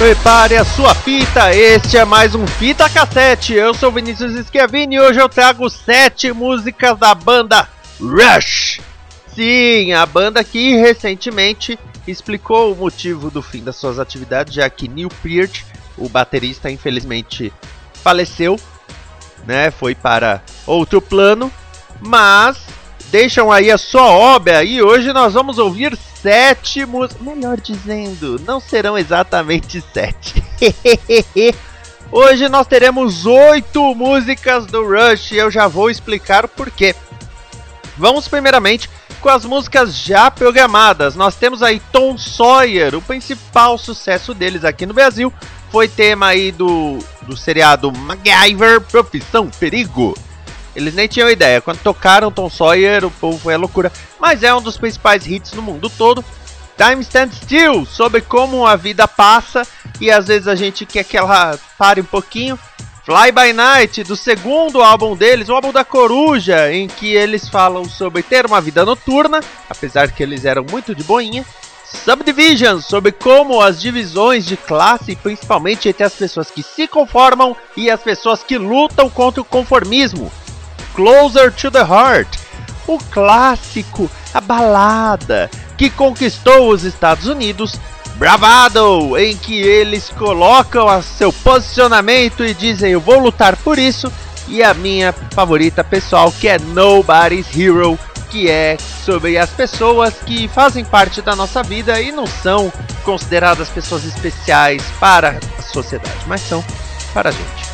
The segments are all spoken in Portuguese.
Prepare a sua fita, este é mais um Fita Cassete. Eu sou Vinícius Schiavini e hoje eu trago sete músicas da banda Rush. Sim, a banda que recentemente explicou o motivo do fim das suas atividades, já que Neil Peart, o baterista, infelizmente faleceu, né? Foi para outro plano, mas deixam aí a sua obra e hoje nós vamos ouvir sete músicas. Melhor dizendo, não serão exatamente sete. hoje nós teremos oito músicas do Rush e eu já vou explicar o porquê. Vamos primeiramente com as músicas já programadas. Nós temos aí Tom Sawyer, o principal sucesso deles aqui no Brasil. Foi tema aí do, do seriado MacGyver Profissão Perigo. Eles nem tinham ideia. Quando tocaram Tom Sawyer, o povo foi a loucura. Mas é um dos principais hits no mundo todo. Time Stand Still, sobre como a vida passa e às vezes a gente quer que ela pare um pouquinho. Fly By Night, do segundo álbum deles, o álbum da Coruja, em que eles falam sobre ter uma vida noturna, apesar que eles eram muito de boinha. Subdivision, sobre como as divisões de classe, principalmente entre as pessoas que se conformam e as pessoas que lutam contra o conformismo. Closer to the Heart, o clássico, a balada que conquistou os Estados Unidos, Bravado, em que eles colocam a seu posicionamento e dizem eu vou lutar por isso, e a minha favorita pessoal que é Nobody's Hero, que é sobre as pessoas que fazem parte da nossa vida e não são consideradas pessoas especiais para a sociedade, mas são para a gente.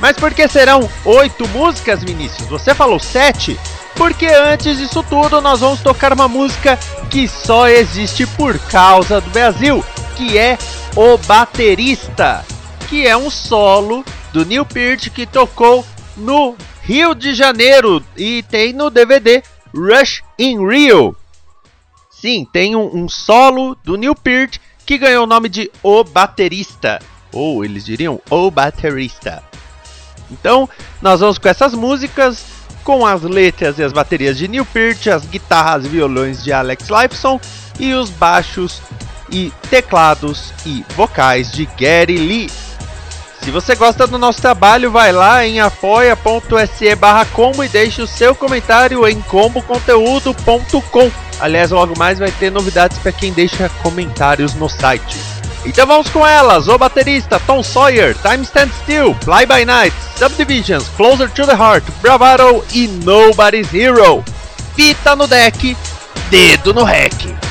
Mas por que serão oito músicas, Vinícius? Você falou sete? Porque antes disso tudo, nós vamos tocar uma música que só existe por causa do Brasil, que é O Baterista, que é um solo do Neil Peart que tocou no Rio de Janeiro e tem no DVD Rush in Rio. Sim, tem um, um solo do Neil Peart que ganhou o nome de O Baterista, ou eles diriam O Baterista. Então, nós vamos com essas músicas, com as letras e as baterias de Neil Peart, as guitarras e violões de Alex Lifeson e os baixos e teclados e vocais de Gary Lee. Se você gosta do nosso trabalho, vai lá em apoia.se barra combo e deixe o seu comentário em comboconteúdo.com. Aliás, logo mais vai ter novidades para quem deixa comentários no site. Então vamos com elas: o baterista Tom Sawyer, Time Stand Still, Fly By Night, Subdivisions, Closer to the Heart, Bravado e Nobody's Hero. Fita no deck, dedo no rec.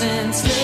The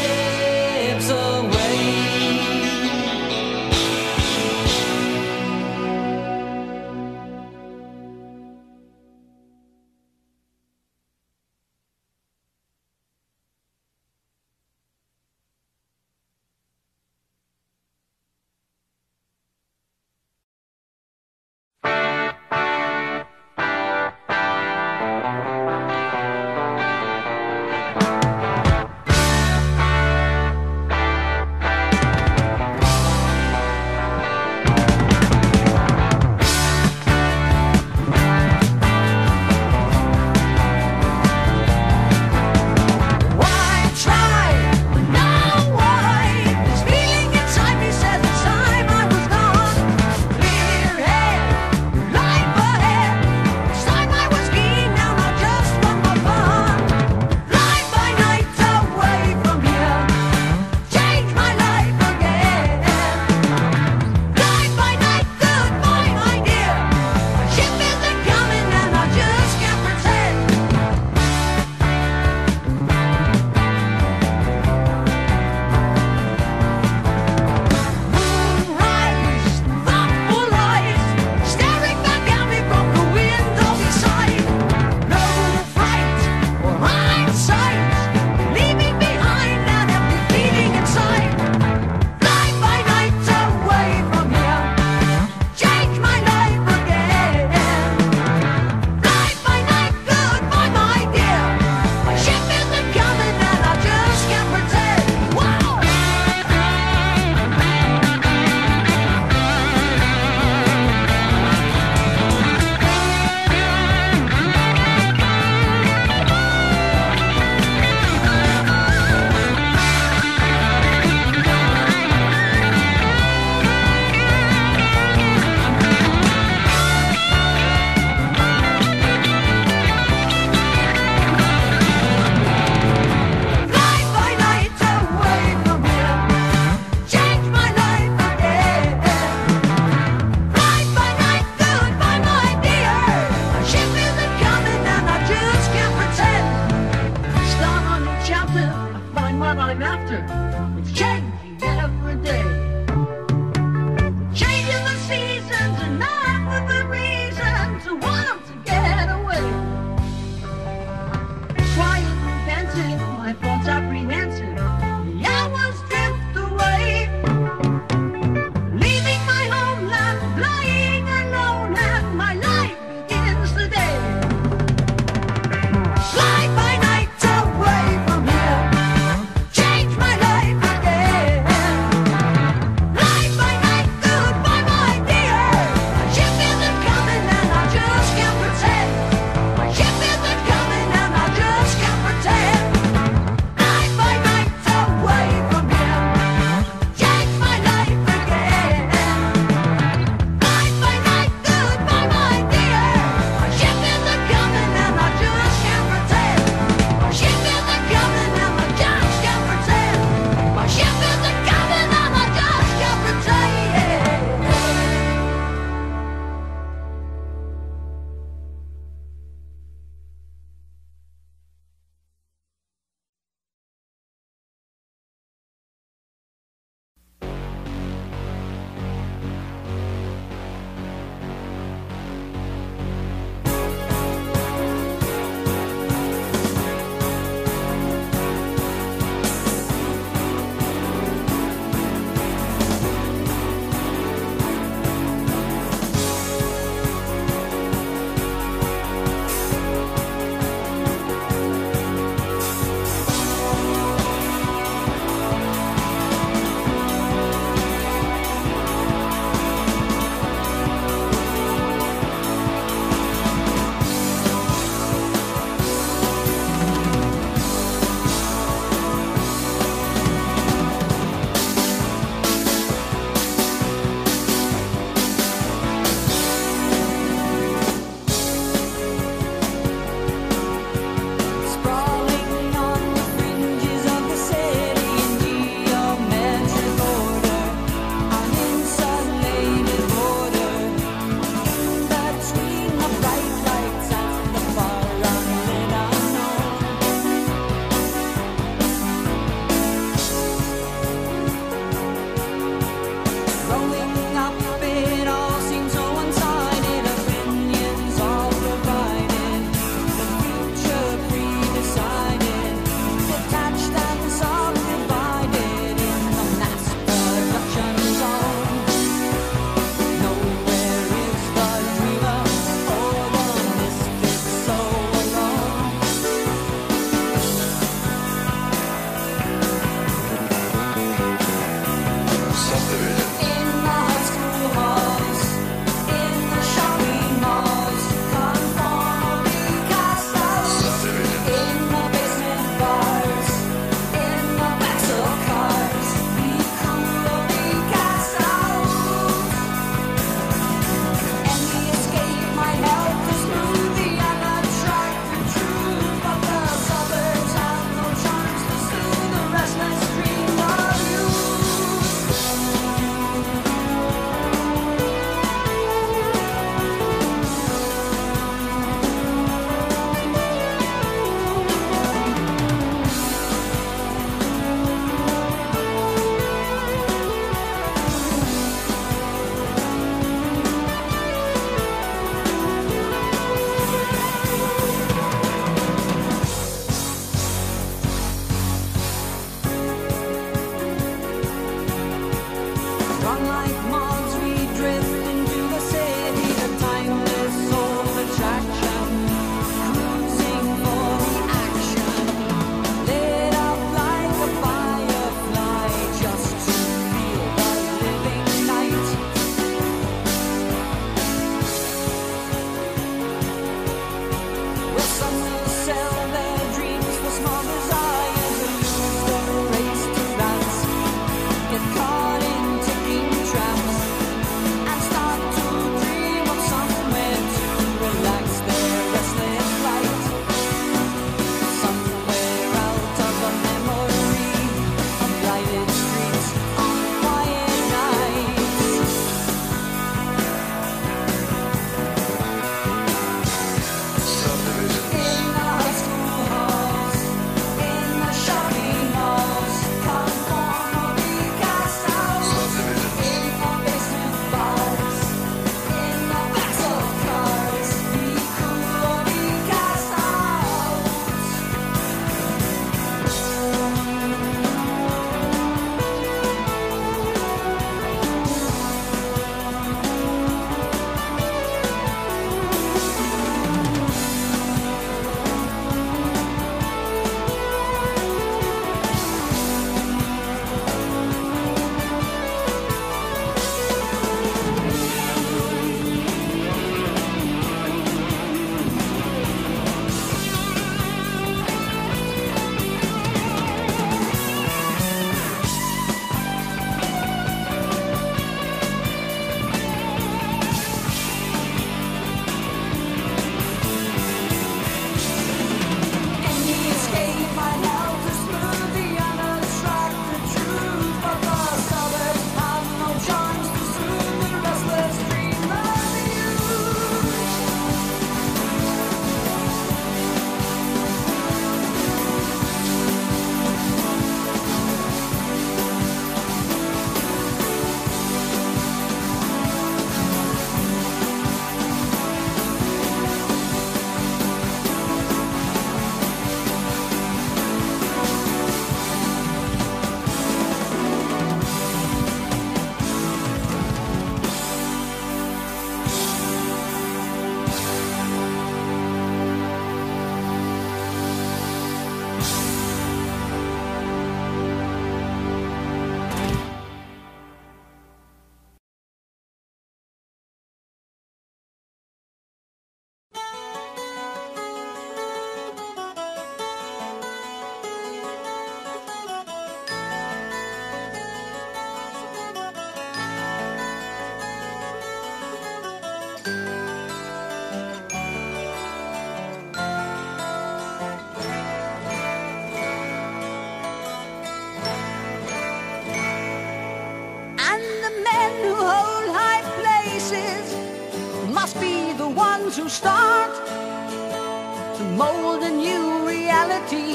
mold a new reality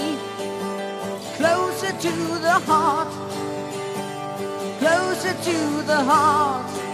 closer to the heart, closer to the heart.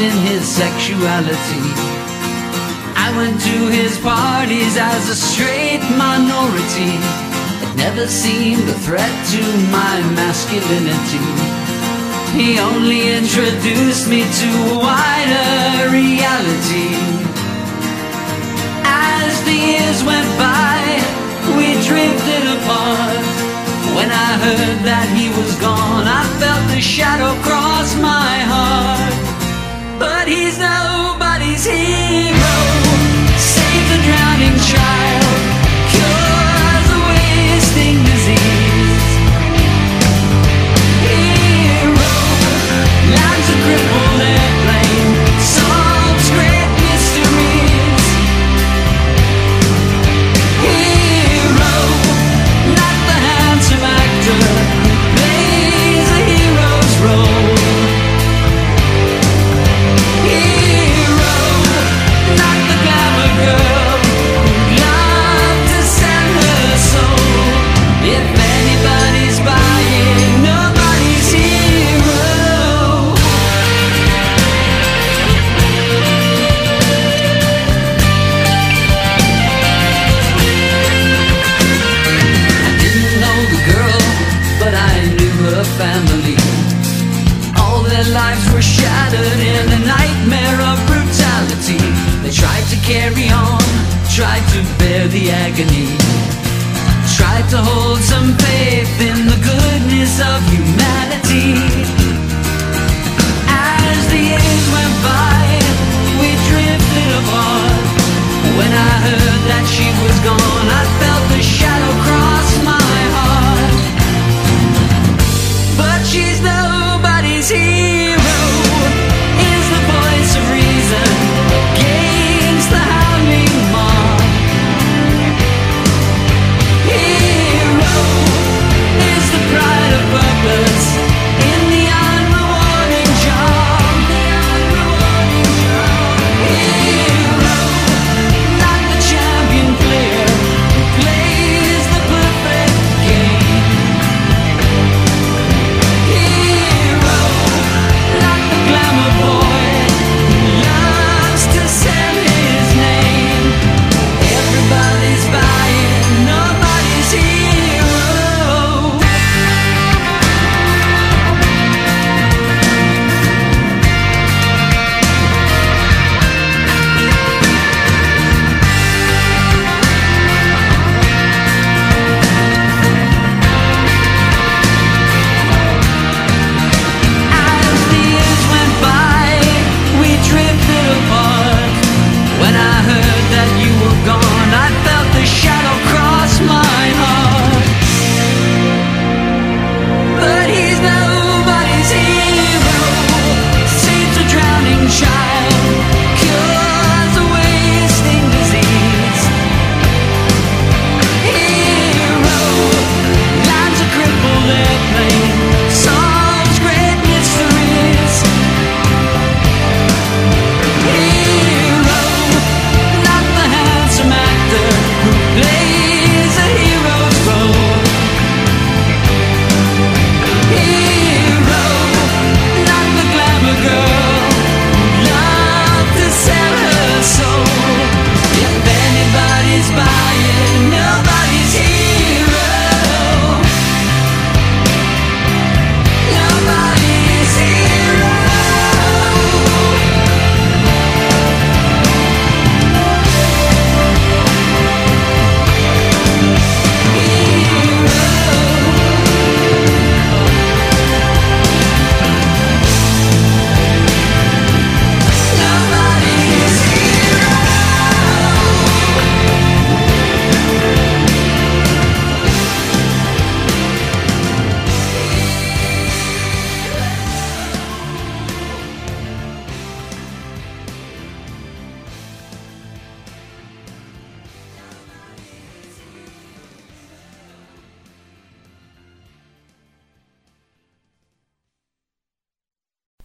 in his sexuality. I went to his parties as a straight minority. It never seemed a threat to my masculinity. He only introduced me to a wider reality. As the years went by, we drifted apart. When I heard that he was gone, I felt the shadow cross my heart but he's nobody's hero. Save the drowning child, cures the wasting disease. Hero, lives a cripple.